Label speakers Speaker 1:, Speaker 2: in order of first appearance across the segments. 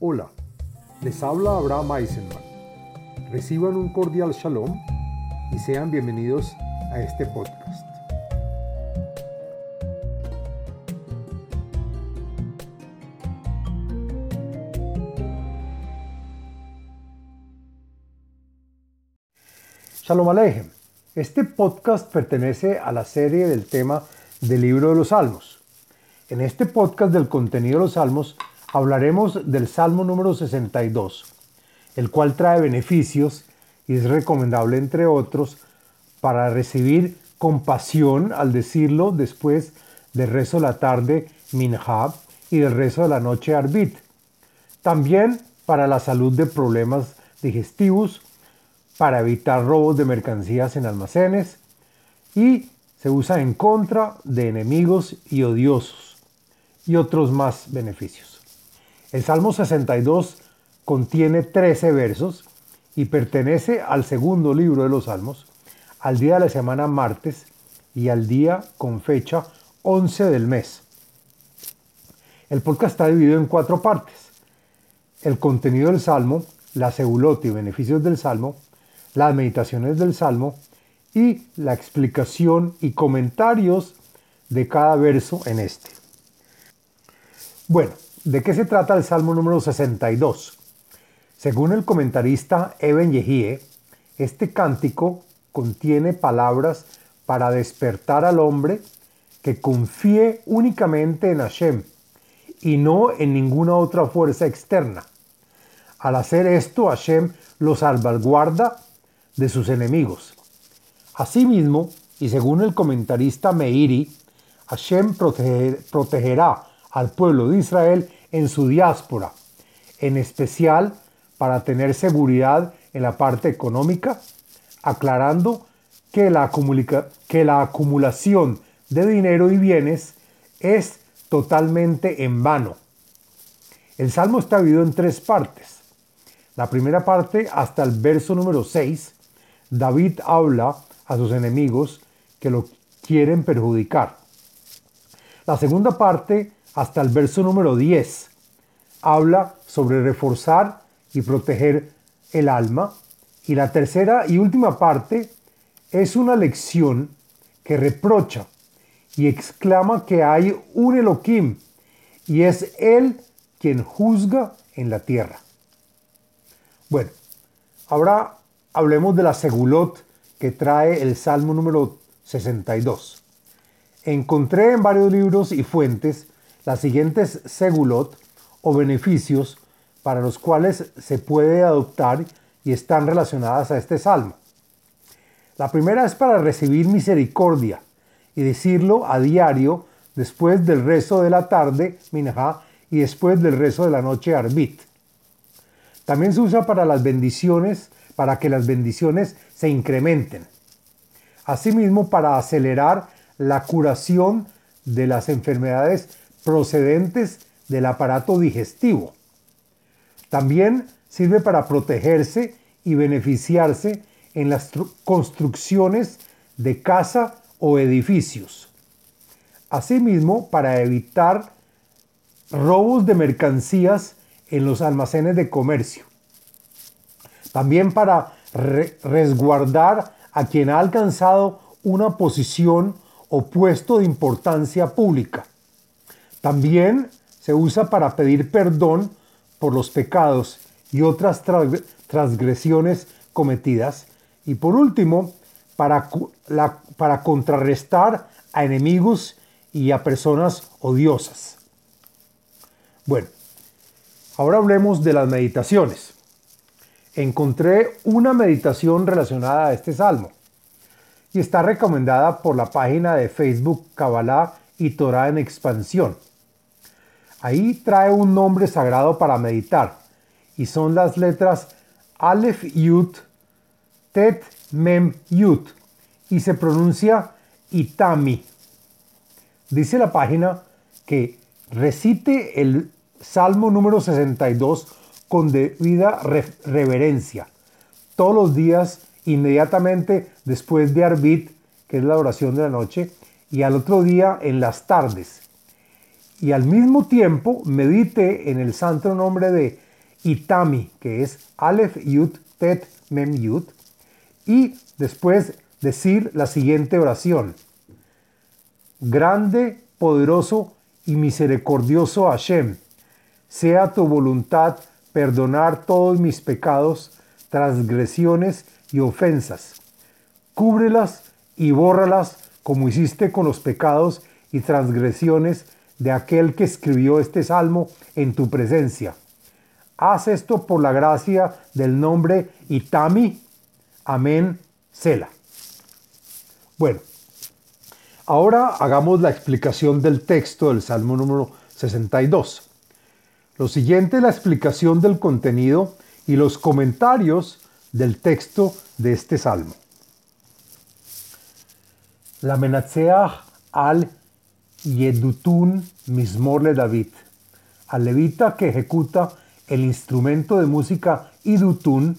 Speaker 1: Hola, les habla Abraham Eisenman. Reciban un cordial shalom y sean bienvenidos a este podcast. Shalom Alejem. Este podcast pertenece a la serie del tema del libro de los Salmos. En este podcast del contenido de los Salmos hablaremos del Salmo número 62, el cual trae beneficios y es recomendable, entre otros, para recibir compasión al decirlo después del rezo de la tarde Minhab y del rezo de la noche Arbit. También para la salud de problemas digestivos, para evitar robos de mercancías en almacenes y se usa en contra de enemigos y odiosos y otros más beneficios. El Salmo 62 contiene 13 versos y pertenece al segundo libro de los Salmos, al día de la semana martes y al día con fecha 11 del mes. El podcast está dividido en cuatro partes. El contenido del Salmo, la segulot y beneficios del Salmo, las meditaciones del Salmo y la explicación y comentarios de cada verso en este. Bueno, ¿De qué se trata el Salmo número 62? Según el comentarista Eben Yehie, este cántico contiene palabras para despertar al hombre que confíe únicamente en Hashem y no en ninguna otra fuerza externa. Al hacer esto, Hashem lo salvaguarda de sus enemigos. Asimismo, y según el comentarista Meiri, Hashem protegerá al pueblo de Israel en su diáspora, en especial para tener seguridad en la parte económica, aclarando que la, acumulación de dinero y bienes es totalmente en vano. El salmo está dividido en tres partes. La primera parte, hasta el verso número 6, David habla a sus enemigos que lo quieren perjudicar. La segunda parte hasta el verso número 10 habla sobre reforzar y proteger el alma. Y la tercera y última parte es una lección que reprocha y exclama que hay un Elohim y es Él quien juzga en la tierra. Bueno, ahora hablemos de la segulot que trae el Salmo número 62. Encontré en varios libros y fuentes las siguientes segulot o beneficios para los cuales se puede adoptar y están relacionadas a este salmo. La primera es para recibir misericordia y decirlo a diario después del rezo de la tarde, minja, y después del rezo de la noche, arbit. También se usa para las bendiciones, para que las bendiciones se incrementen. Asimismo, para acelerar la curación de las enfermedades procedentes del aparato digestivo. También sirve para protegerse y beneficiarse en las construcciones de casa o edificios. Asimismo, para evitar robos de mercancías en los almacenes de comercio. También para resguardar a quien ha alcanzado una posición o puesto de importancia pública. También se usa para pedir perdón por los pecados y otras transgresiones cometidas. Y por último, para, para contrarrestar a enemigos y a personas odiosas. Bueno, ahora hablemos de las meditaciones. Encontré una meditación relacionada a este salmo y está recomendada por la página de Facebook Kabbalah y Torah en expansión. Ahí trae un nombre sagrado para meditar y son las letras Aleph Yud, Tet Mem Yud y se pronuncia Itami. Dice la página que recite el Salmo número 62 con debida reverencia todos los días inmediatamente después de Arbit, que es la oración de la noche, y al otro día en las tardes y al mismo tiempo medite en el santo nombre de Itami, que es Aleph Yud Tet Mem Yud, y después decir la siguiente oración. Grande, poderoso y misericordioso Hashem, sea tu voluntad perdonar todos mis pecados, transgresiones y ofensas. Cúbrelas y bórralas como hiciste con los pecados y transgresiones de aquel que escribió este salmo en tu presencia. Haz esto por la gracia del nombre Itami. Amén. Sela. Bueno, ahora hagamos la explicación del texto del Salmo número 62. Lo siguiente es la explicación del contenido y los comentarios del texto de este salmo. La Menatseach al Yedutun Mismor David, al levita que ejecuta el instrumento de música Idutun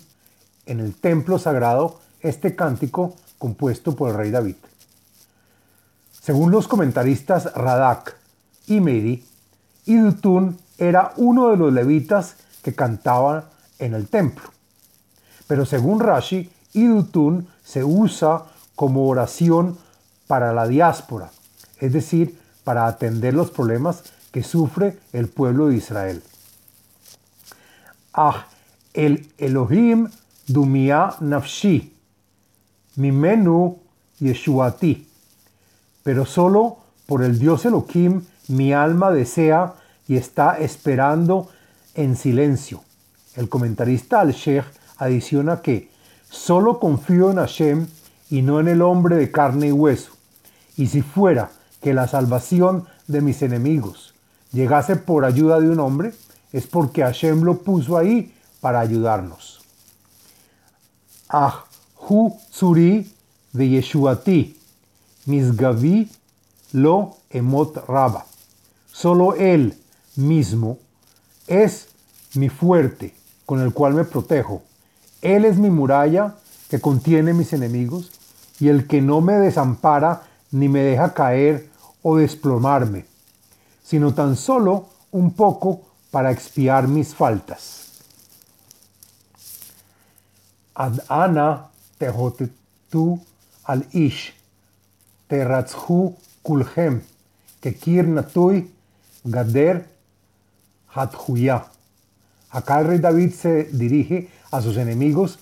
Speaker 1: en el templo sagrado, este cántico compuesto por el rey David. Según los comentaristas Radak y Meiri, Idutun era uno de los levitas que cantaban en el templo. Pero según Rashi, Idutun se usa como oración para la diáspora, es decir, para atender los problemas que sufre el pueblo de Israel. Ah, el Elohim dumia nafshi, mimenu yeshuati. Pero solo por el Dios Elohim mi alma desea y está esperando en silencio. El comentarista al-Sheikh adiciona que solo confío en Hashem y no en el hombre de carne y hueso. Y si fuera que la salvación de mis enemigos llegase por ayuda de un hombre, es porque Hashem lo puso ahí para ayudarnos. Ah, hu suri de Yeshuati, misgavi lo emot raba. Solo él mismo es mi fuerte con el cual me protejo. Él es mi muralla que contiene mis enemigos y el que no me desampara ni me deja caer o desplomarme, sino tan solo un poco para expiar mis faltas. Ad ana tehotetu al ish, teratzhu kulhem, kekir natui, gader hathuya. Acá el rey David se dirige a sus enemigos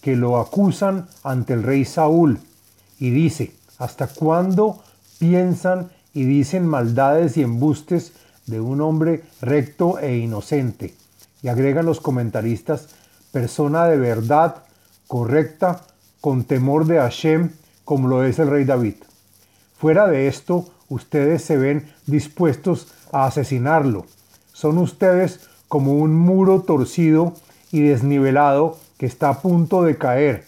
Speaker 1: que lo acusan ante el rey Saúl y dice, ¿hasta cuándo piensan y dicen maldades y embustes de un hombre recto e inocente. Y agregan los comentaristas, persona de verdad, correcta, con temor de Hashem, como lo es el rey David. Fuera de esto, ustedes se ven dispuestos a asesinarlo. Son ustedes como un muro torcido y desnivelado que está a punto de caer.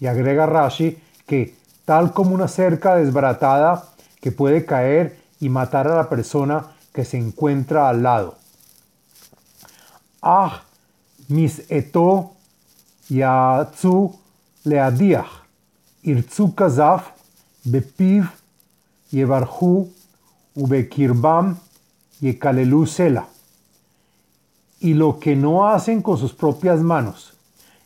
Speaker 1: Y agrega Rashi que, tal como una cerca desbaratada que puede caer y matar a la persona que se encuentra al lado. Ah, mis eto yatsu leadiach, irtsu kazaf, bepiv yevarhu, ubekirbam yekalelu sela. Y lo que no hacen con sus propias manos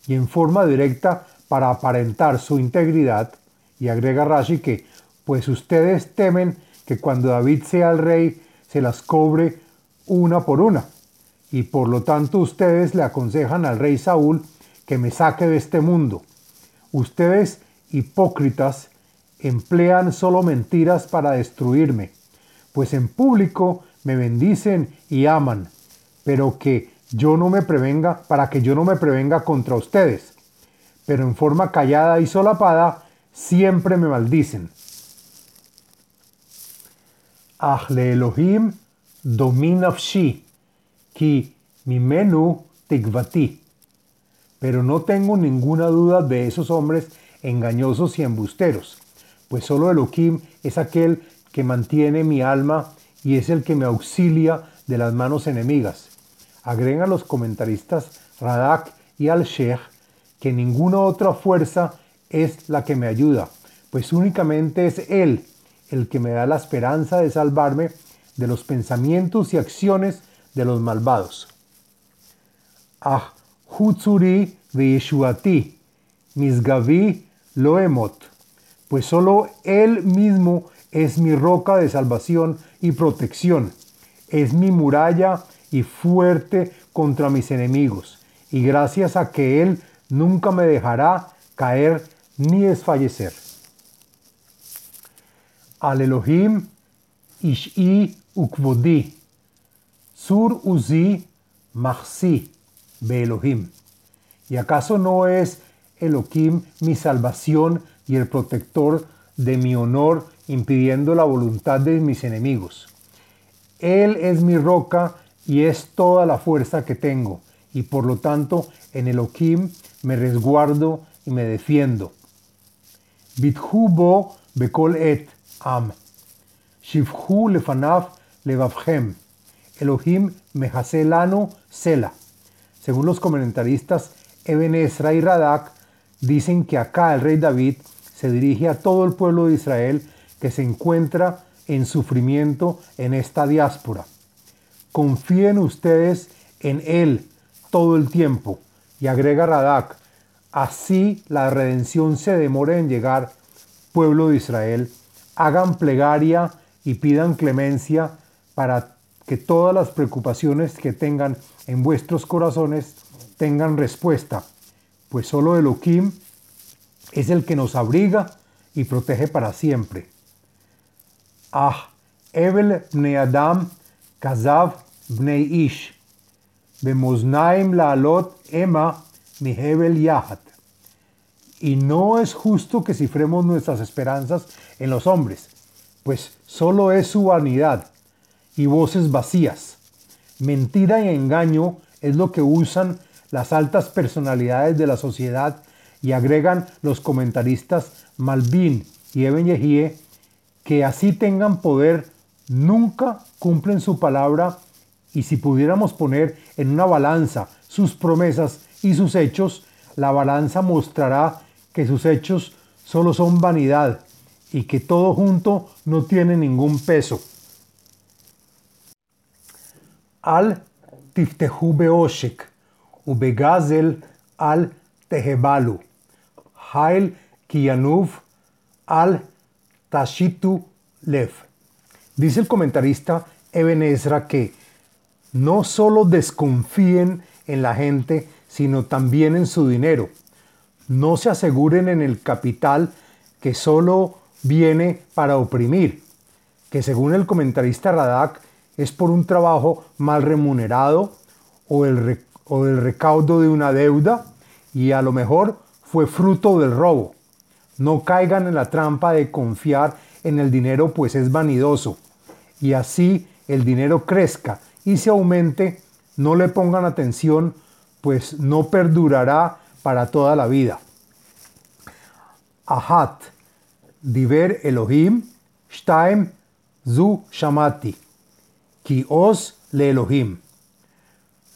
Speaker 1: y en forma directa para aparentar su integridad, y agrega Rashi que, pues ustedes temen que cuando David sea el rey, se las cobre una por una. Y por lo tanto ustedes le aconsejan al rey Saúl que me saque de este mundo. Ustedes, hipócritas, emplean solo mentiras para destruirme, pues en público me bendicen y aman, pero que yo no me prevenga, para que yo no me prevenga contra ustedes. Pero en forma callada y solapada, siempre me maldicen. Ahle Elohim dominafshi, ki mimenu tikvati. Pero no tengo ninguna duda de esos hombres engañosos y embusteros, pues solo Elohim es aquel que mantiene mi alma y es el que me auxilia de las manos enemigas. Agregan los comentaristas Radak y Al-Sheikh que ninguna otra fuerza es la que me ayuda, pues únicamente es Él el que me da la esperanza de salvarme de los pensamientos y acciones de los malvados. Ah Hutzuri Veishuati, Misgavi Loemot, pues solo Él mismo es mi roca de salvación y protección, es mi muralla y fuerte contra mis enemigos, y gracias a que Él nunca me dejará caer ni desfallecer. Al Elohim Ish'i Ukvodi, Sur Uzi Mahsi Be Elohim. ¿Y acaso no es Elohim mi salvación y el protector de mi honor, impidiendo la voluntad de mis enemigos? Él es mi roca y es toda la fuerza que tengo, y por lo tanto en Elohim me resguardo y me defiendo. Bithubo bekol et am. Shivhu lefanav levavchem. Elohim mehaselano sela. Según los comentaristas Eben Ezra y Radak, dicen que acá el rey David se dirige a todo el pueblo de Israel que se encuentra en sufrimiento en esta diáspora. Confíen ustedes en Él todo el tiempo. Y agrega Radak, así la redención se demore en llegar, pueblo de Israel, hagan plegaria y pidan clemencia para que todas las preocupaciones que tengan en vuestros corazones tengan respuesta, pues solo Elohim es el que nos abriga y protege para siempre. Ah, Evel bnei Adam, Kazav bnei Ish, Bemoznaim laalot Ema mi Hevel Yahat. Y no es justo que cifremos nuestras esperanzas en los hombres, pues solo es su vanidad y voces vacías. Mentira y engaño es lo que usan las altas personalidades de la sociedad y agregan los comentaristas Malvin y Eben Yehie que así tengan poder nunca cumplen su palabra y si pudiéramos poner en una balanza sus promesas y sus hechos, la balanza mostrará que sus hechos solo son vanidad y que todo junto no tiene ningún peso. Al tiftehu beoshek, ubegazel al tehebalu, hail kiyanuv al tashitu lev. Dice el comentarista Eben Ezra que no solo desconfíen en la gente, sino también en su dinero. No se aseguren en el capital que solo viene para oprimir, que según el comentarista Radak es por un trabajo mal remunerado o el, o el recaudo de una deuda y a lo mejor fue fruto del robo. No caigan en la trampa de confiar en el dinero pues es vanidoso y así el dinero crezca y se aumente, no le pongan atención pues no perdurará para toda la vida. Ahat, diver Elohim, shtaim, zu shamati, ki os le Elohim.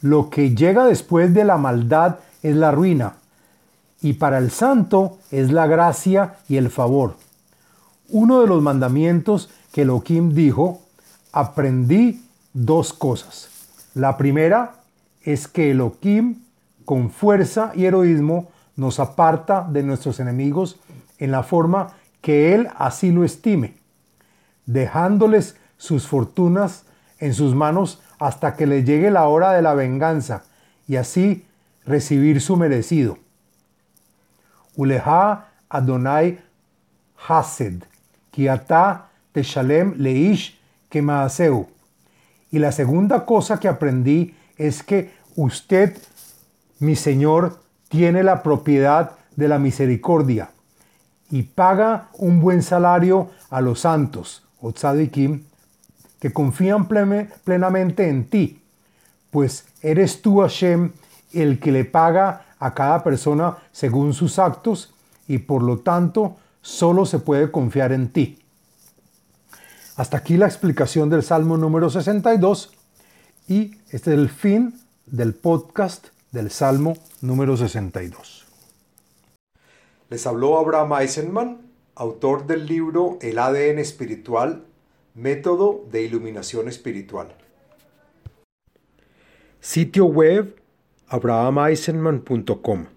Speaker 1: Lo que llega después de la maldad es la ruina, y para el santo es la gracia y el favor. Uno de los mandamientos que Elohim dijo, aprendí dos cosas. La primera es que Elohim, con fuerza y heroísmo, nos aparta de nuestros enemigos en la forma que Él así lo estime, dejándoles sus fortunas en sus manos hasta que le llegue la hora de la venganza y así recibir su merecido. Uleha Adonai Hased, Kiata Teshalem Leish Kemaaseu. Y la segunda cosa que aprendí es que usted, mi Señor, tiene la propiedad de la misericordia y paga un buen salario a los santos, o tzadikim, que confían plenamente en ti, pues eres tú, Hashem, el que le paga a cada persona según sus actos y por lo tanto solo se puede confiar en ti. Hasta aquí la explicación del Salmo número 62 y este es el fin del podcast del Salmo número 62. Les habló Abraham Eisenman, autor del libro El ADN espiritual, método de iluminación espiritual. Sitio web abrahameisenman.com.